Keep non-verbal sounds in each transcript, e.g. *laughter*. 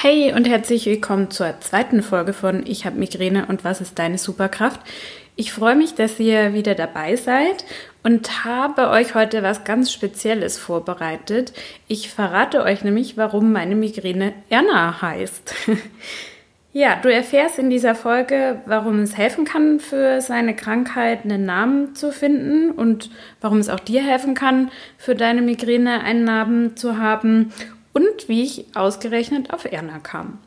Hey und herzlich willkommen zur zweiten Folge von Ich habe Migräne und was ist deine Superkraft? Ich freue mich, dass ihr wieder dabei seid und habe euch heute was ganz Spezielles vorbereitet. Ich verrate euch nämlich, warum meine Migräne Erna heißt. *laughs* ja, du erfährst in dieser Folge, warum es helfen kann, für seine Krankheit einen Namen zu finden und warum es auch dir helfen kann, für deine Migräne einen Namen zu haben und wie ich ausgerechnet auf Erna kam.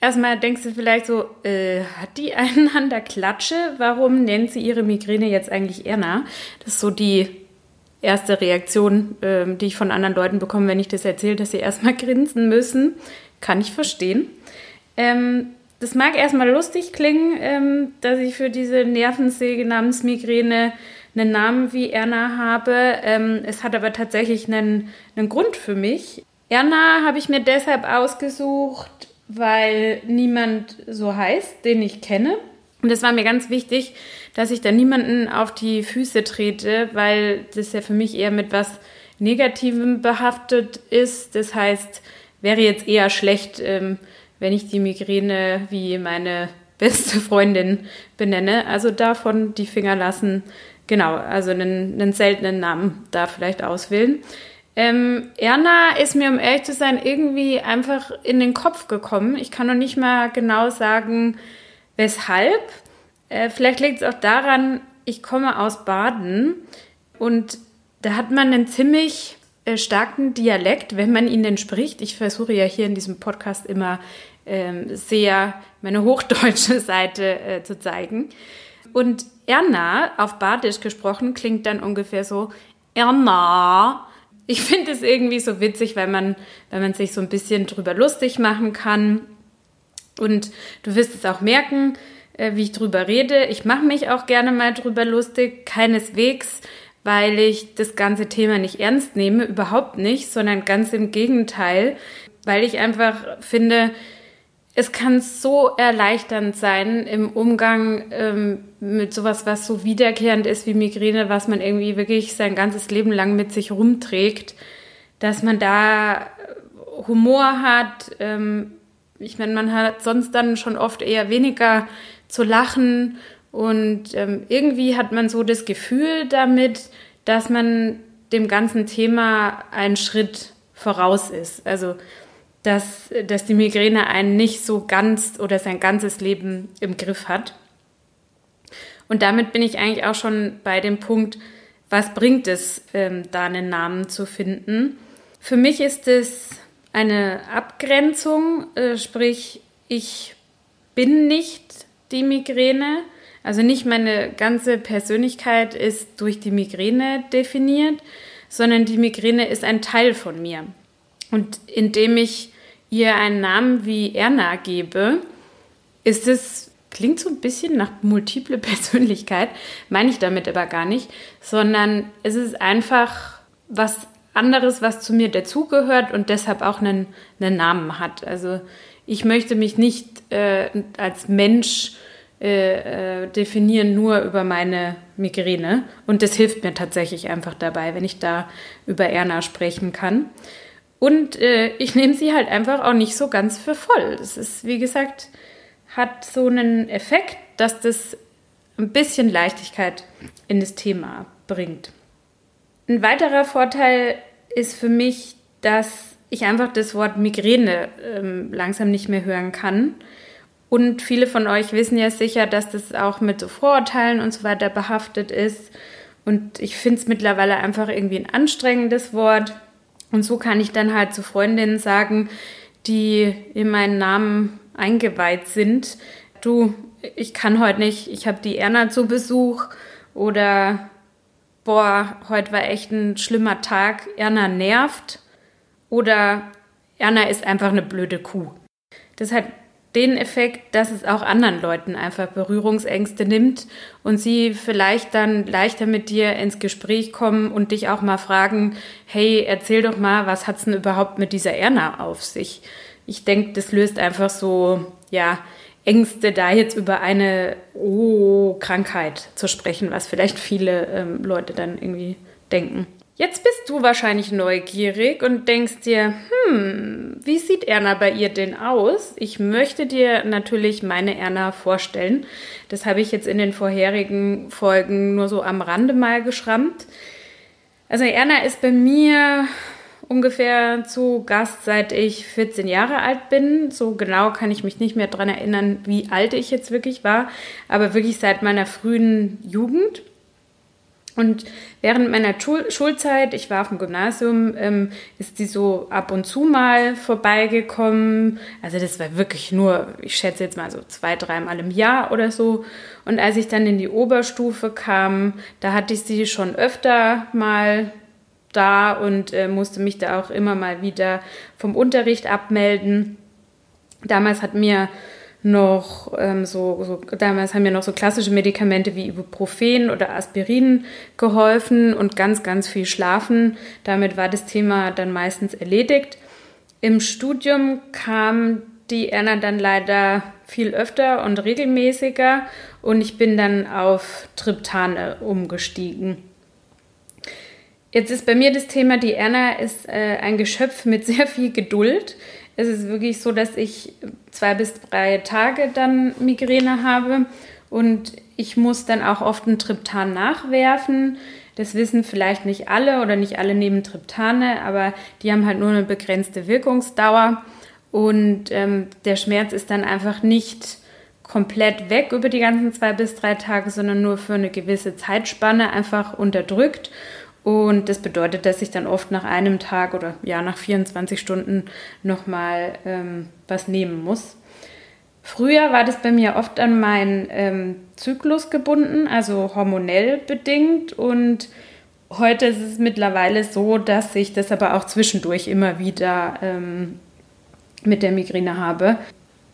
Erstmal denkst du vielleicht so, äh, hat die *laughs* einander Klatsche? Warum nennt sie ihre Migräne jetzt eigentlich Erna? Das ist so die erste Reaktion, äh, die ich von anderen Leuten bekomme, wenn ich das erzähle, dass sie erstmal *laughs* grinsen müssen. Kann ich verstehen. Ähm, das mag erstmal lustig klingen, ähm, dass ich für diese Nervensäge namens Migräne einen Namen wie Erna habe. Ähm, es hat aber tatsächlich einen, einen Grund für mich. Erna habe ich mir deshalb ausgesucht, weil niemand so heißt, den ich kenne. Und es war mir ganz wichtig, dass ich da niemanden auf die Füße trete, weil das ja für mich eher mit was Negativem behaftet ist. Das heißt, wäre jetzt eher schlecht, ähm, wenn ich die Migräne wie meine beste Freundin benenne. Also davon die Finger lassen. Genau, also einen, einen seltenen Namen da vielleicht auswählen. Ähm, Erna ist mir, um ehrlich zu sein, irgendwie einfach in den Kopf gekommen. Ich kann noch nicht mal genau sagen, weshalb. Äh, vielleicht liegt es auch daran, ich komme aus Baden und da hat man einen ziemlich äh, starken Dialekt, wenn man ihn denn spricht. Ich versuche ja hier in diesem Podcast immer ähm, sehr meine hochdeutsche *laughs* Seite äh, zu zeigen. Und Erna, auf Badisch gesprochen, klingt dann ungefähr so Erna. Ich finde es irgendwie so witzig, weil man, wenn man sich so ein bisschen drüber lustig machen kann. Und du wirst es auch merken, äh, wie ich drüber rede. Ich mache mich auch gerne mal drüber lustig, keineswegs, weil ich das ganze Thema nicht ernst nehme, überhaupt nicht, sondern ganz im Gegenteil, weil ich einfach finde, es kann so erleichternd sein im Umgang ähm, mit sowas, was so wiederkehrend ist wie Migräne, was man irgendwie wirklich sein ganzes Leben lang mit sich rumträgt, dass man da Humor hat. Ähm, ich meine, man hat sonst dann schon oft eher weniger zu lachen und ähm, irgendwie hat man so das Gefühl damit, dass man dem ganzen Thema einen Schritt voraus ist. Also dass, dass die Migräne einen nicht so ganz oder sein ganzes Leben im Griff hat. Und damit bin ich eigentlich auch schon bei dem Punkt, was bringt es, ähm, da einen Namen zu finden. Für mich ist es eine Abgrenzung, äh, sprich, ich bin nicht die Migräne, also nicht meine ganze Persönlichkeit ist durch die Migräne definiert, sondern die Migräne ist ein Teil von mir. Und indem ich ihr einen Namen wie Erna gebe, ist es, klingt so ein bisschen nach multiple *laughs* Persönlichkeit, meine ich damit aber gar nicht, sondern es ist einfach was anderes, was zu mir dazugehört und deshalb auch einen, einen Namen hat. Also ich möchte mich nicht äh, als Mensch äh, äh, definieren nur über meine Migräne und das hilft mir tatsächlich einfach dabei, wenn ich da über Erna sprechen kann. Und äh, ich nehme sie halt einfach auch nicht so ganz für voll. Das ist, wie gesagt, hat so einen Effekt, dass das ein bisschen Leichtigkeit in das Thema bringt. Ein weiterer Vorteil ist für mich, dass ich einfach das Wort Migräne ähm, langsam nicht mehr hören kann. Und viele von euch wissen ja sicher, dass das auch mit so Vorurteilen und so weiter behaftet ist. Und ich finde es mittlerweile einfach irgendwie ein anstrengendes Wort. Und so kann ich dann halt zu Freundinnen sagen, die in meinen Namen eingeweiht sind, du, ich kann heute nicht, ich habe die Erna zu Besuch oder boah, heute war echt ein schlimmer Tag, Erna nervt oder Erna ist einfach eine blöde Kuh. Das hat den Effekt, dass es auch anderen Leuten einfach Berührungsängste nimmt und sie vielleicht dann leichter mit dir ins Gespräch kommen und dich auch mal fragen, hey, erzähl doch mal, was hat's denn überhaupt mit dieser Erna auf sich? Ich denke, das löst einfach so, ja, Ängste, da jetzt über eine oh, Krankheit zu sprechen, was vielleicht viele ähm, Leute dann irgendwie denken. Jetzt bist du wahrscheinlich neugierig und denkst dir, hm, wie sieht Erna bei ihr denn aus? Ich möchte dir natürlich meine Erna vorstellen. Das habe ich jetzt in den vorherigen Folgen nur so am Rande mal geschrammt. Also Erna ist bei mir ungefähr zu Gast, seit ich 14 Jahre alt bin. So genau kann ich mich nicht mehr daran erinnern, wie alt ich jetzt wirklich war, aber wirklich seit meiner frühen Jugend. Und während meiner Schul Schulzeit, ich war auf dem Gymnasium, ähm, ist sie so ab und zu mal vorbeigekommen. Also das war wirklich nur, ich schätze jetzt mal so zwei, dreimal im Jahr oder so. Und als ich dann in die Oberstufe kam, da hatte ich sie schon öfter mal da und äh, musste mich da auch immer mal wieder vom Unterricht abmelden. Damals hat mir noch ähm, so, so, damals haben mir noch so klassische Medikamente wie Ibuprofen oder Aspirin geholfen und ganz, ganz viel Schlafen. Damit war das Thema dann meistens erledigt. Im Studium kam die Erna dann leider viel öfter und regelmäßiger und ich bin dann auf Triptane umgestiegen. Jetzt ist bei mir das Thema, die Erna ist äh, ein Geschöpf mit sehr viel Geduld ist es wirklich so, dass ich zwei bis drei Tage dann Migräne habe und ich muss dann auch oft ein Triptan nachwerfen. Das wissen vielleicht nicht alle oder nicht alle nehmen Triptane, aber die haben halt nur eine begrenzte Wirkungsdauer und ähm, der Schmerz ist dann einfach nicht komplett weg über die ganzen zwei bis drei Tage, sondern nur für eine gewisse Zeitspanne einfach unterdrückt. Und das bedeutet, dass ich dann oft nach einem Tag oder ja nach 24 Stunden nochmal ähm, was nehmen muss. Früher war das bei mir oft an meinen ähm, Zyklus gebunden, also hormonell bedingt. Und heute ist es mittlerweile so, dass ich das aber auch zwischendurch immer wieder ähm, mit der Migräne habe.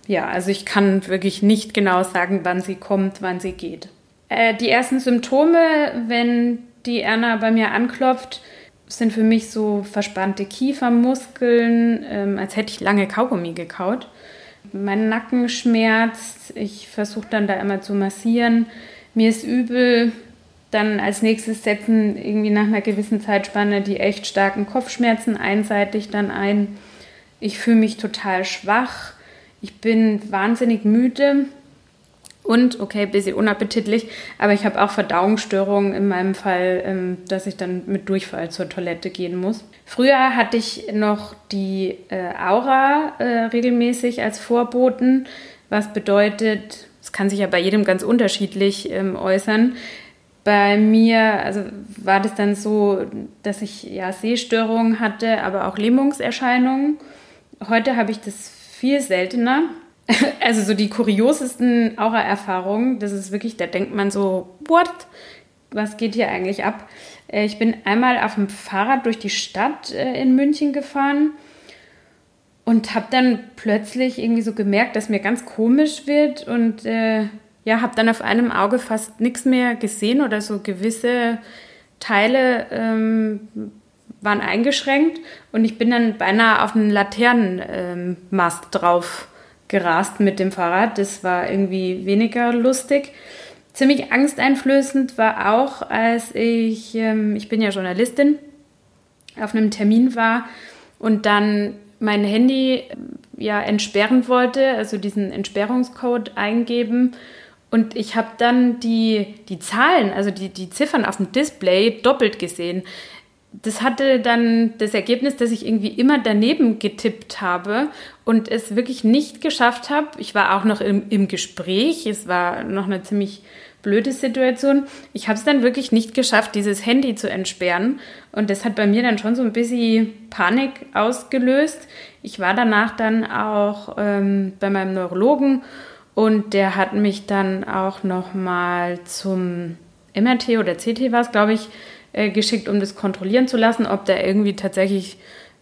Ja, also ich kann wirklich nicht genau sagen, wann sie kommt, wann sie geht. Äh, die ersten Symptome, wenn die Erna bei mir anklopft, sind für mich so verspannte Kiefermuskeln, ähm, als hätte ich lange Kaugummi gekaut. Mein Nacken schmerzt, ich versuche dann da immer zu massieren. Mir ist übel, dann als nächstes setzen irgendwie nach einer gewissen Zeitspanne die echt starken Kopfschmerzen einseitig dann ein. Ich fühle mich total schwach. Ich bin wahnsinnig müde. Und, okay, ein bisschen unappetitlich, aber ich habe auch Verdauungsstörungen in meinem Fall, ähm, dass ich dann mit Durchfall zur Toilette gehen muss. Früher hatte ich noch die äh, Aura äh, regelmäßig als Vorboten, was bedeutet, es kann sich ja bei jedem ganz unterschiedlich ähm, äußern. Bei mir also war das dann so, dass ich ja Sehstörungen hatte, aber auch Lähmungserscheinungen. Heute habe ich das viel seltener. *laughs* also so die kuriosesten Aura-Erfahrungen, das ist wirklich, da denkt man so, what? Was geht hier eigentlich ab? Äh, ich bin einmal auf dem Fahrrad durch die Stadt äh, in München gefahren und habe dann plötzlich irgendwie so gemerkt, dass mir ganz komisch wird und äh, ja, habe dann auf einem Auge fast nichts mehr gesehen oder so gewisse Teile ähm, waren eingeschränkt und ich bin dann beinahe auf einen Laternenmast ähm, drauf gerast mit dem Fahrrad. Das war irgendwie weniger lustig. Ziemlich angsteinflößend war auch, als ich, ähm, ich bin ja Journalistin, auf einem Termin war und dann mein Handy ja entsperren wollte, also diesen Entsperrungscode eingeben. Und ich habe dann die, die Zahlen, also die, die Ziffern auf dem Display doppelt gesehen das hatte dann das Ergebnis, dass ich irgendwie immer daneben getippt habe und es wirklich nicht geschafft habe. Ich war auch noch im, im Gespräch. Es war noch eine ziemlich blöde Situation. Ich habe es dann wirklich nicht geschafft, dieses Handy zu entsperren. Und das hat bei mir dann schon so ein bisschen Panik ausgelöst. Ich war danach dann auch ähm, bei meinem Neurologen und der hat mich dann auch noch mal zum MRT oder CT war es, glaube ich, äh, geschickt, um das kontrollieren zu lassen, ob da irgendwie tatsächlich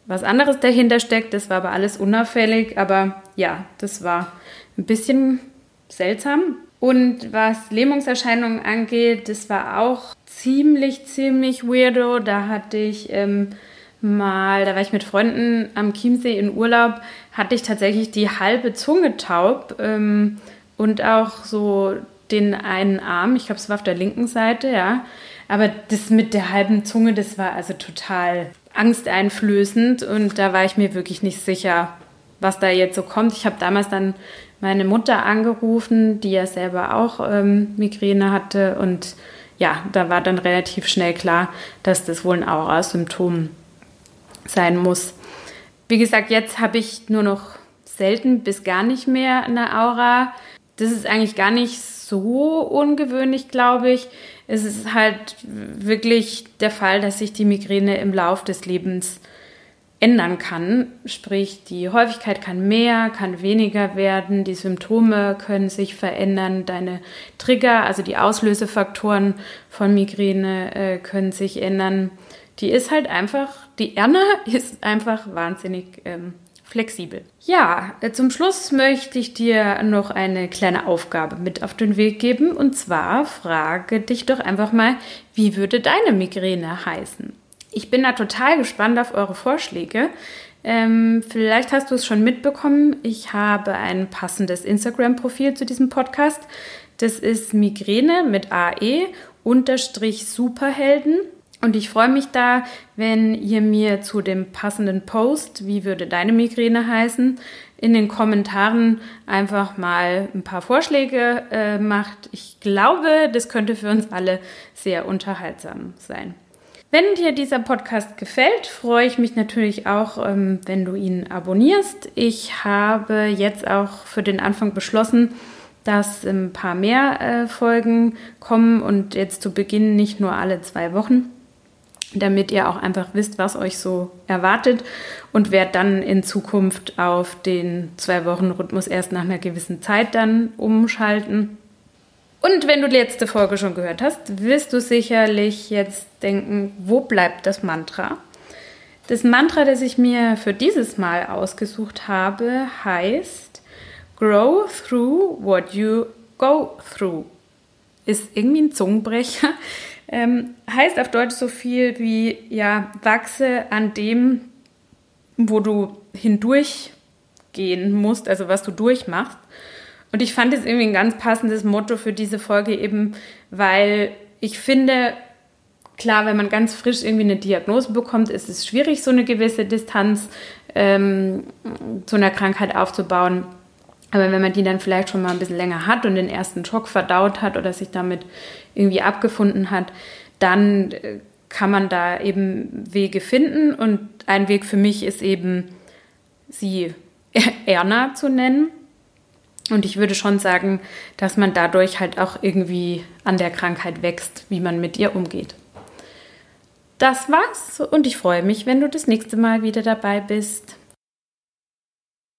was anderes dahinter steckt. Das war aber alles unauffällig. Aber ja, das war ein bisschen seltsam. Und was Lähmungserscheinungen angeht, das war auch ziemlich, ziemlich weirdo. Da hatte ich ähm, mal, da war ich mit Freunden am Chiemsee in Urlaub, hatte ich tatsächlich die halbe Zunge taub ähm, und auch so den einen Arm, ich glaube, es war auf der linken Seite, ja. Aber das mit der halben Zunge, das war also total angsteinflößend und da war ich mir wirklich nicht sicher, was da jetzt so kommt. Ich habe damals dann meine Mutter angerufen, die ja selber auch ähm, Migräne hatte und ja, da war dann relativ schnell klar, dass das wohl ein Aura-Symptom sein muss. Wie gesagt, jetzt habe ich nur noch selten bis gar nicht mehr eine Aura. Das ist eigentlich gar nicht so ungewöhnlich, glaube ich. Es ist halt wirklich der Fall, dass sich die Migräne im Lauf des Lebens ändern kann. Sprich, die Häufigkeit kann mehr, kann weniger werden, die Symptome können sich verändern, deine Trigger, also die Auslösefaktoren von Migräne äh, können sich ändern. Die ist halt einfach, die Erna *laughs* ist einfach wahnsinnig ähm, flexibel. Ja, äh, zum Schluss möchte ich dir noch eine kleine Aufgabe mit auf den Weg geben. Und zwar frage dich doch einfach mal, wie würde deine Migräne heißen? Ich bin da total gespannt auf eure Vorschläge. Ähm, vielleicht hast du es schon mitbekommen. Ich habe ein passendes Instagram-Profil zu diesem Podcast. Das ist Migräne mit AE unterstrich Superhelden. Und ich freue mich da, wenn ihr mir zu dem passenden Post, wie würde deine Migräne heißen, in den Kommentaren einfach mal ein paar Vorschläge äh, macht. Ich glaube, das könnte für uns alle sehr unterhaltsam sein. Wenn dir dieser Podcast gefällt, freue ich mich natürlich auch, ähm, wenn du ihn abonnierst. Ich habe jetzt auch für den Anfang beschlossen, dass ein paar mehr äh, Folgen kommen und jetzt zu Beginn nicht nur alle zwei Wochen, damit ihr auch einfach wisst, was euch so erwartet und werde dann in Zukunft auf den zwei Wochen Rhythmus erst nach einer gewissen Zeit dann umschalten. Und wenn du die letzte Folge schon gehört hast, wirst du sicherlich jetzt denken, wo bleibt das Mantra? Das Mantra, das ich mir für dieses Mal ausgesucht habe, heißt Grow through what you go through. Ist irgendwie ein Zungenbrecher. Ähm, heißt auf Deutsch so viel wie, ja, wachse an dem, wo du hindurchgehen musst, also was du durchmachst. Und ich fand es irgendwie ein ganz passendes Motto für diese Folge eben, weil ich finde, klar, wenn man ganz frisch irgendwie eine Diagnose bekommt, ist es schwierig, so eine gewisse Distanz ähm, zu einer Krankheit aufzubauen. Aber wenn man die dann vielleicht schon mal ein bisschen länger hat und den ersten Schock verdaut hat oder sich damit irgendwie abgefunden hat, dann äh, kann man da eben Wege finden. Und ein Weg für mich ist eben, sie *laughs* Erna zu nennen. Und ich würde schon sagen, dass man dadurch halt auch irgendwie an der Krankheit wächst, wie man mit ihr umgeht. Das war's und ich freue mich, wenn du das nächste Mal wieder dabei bist.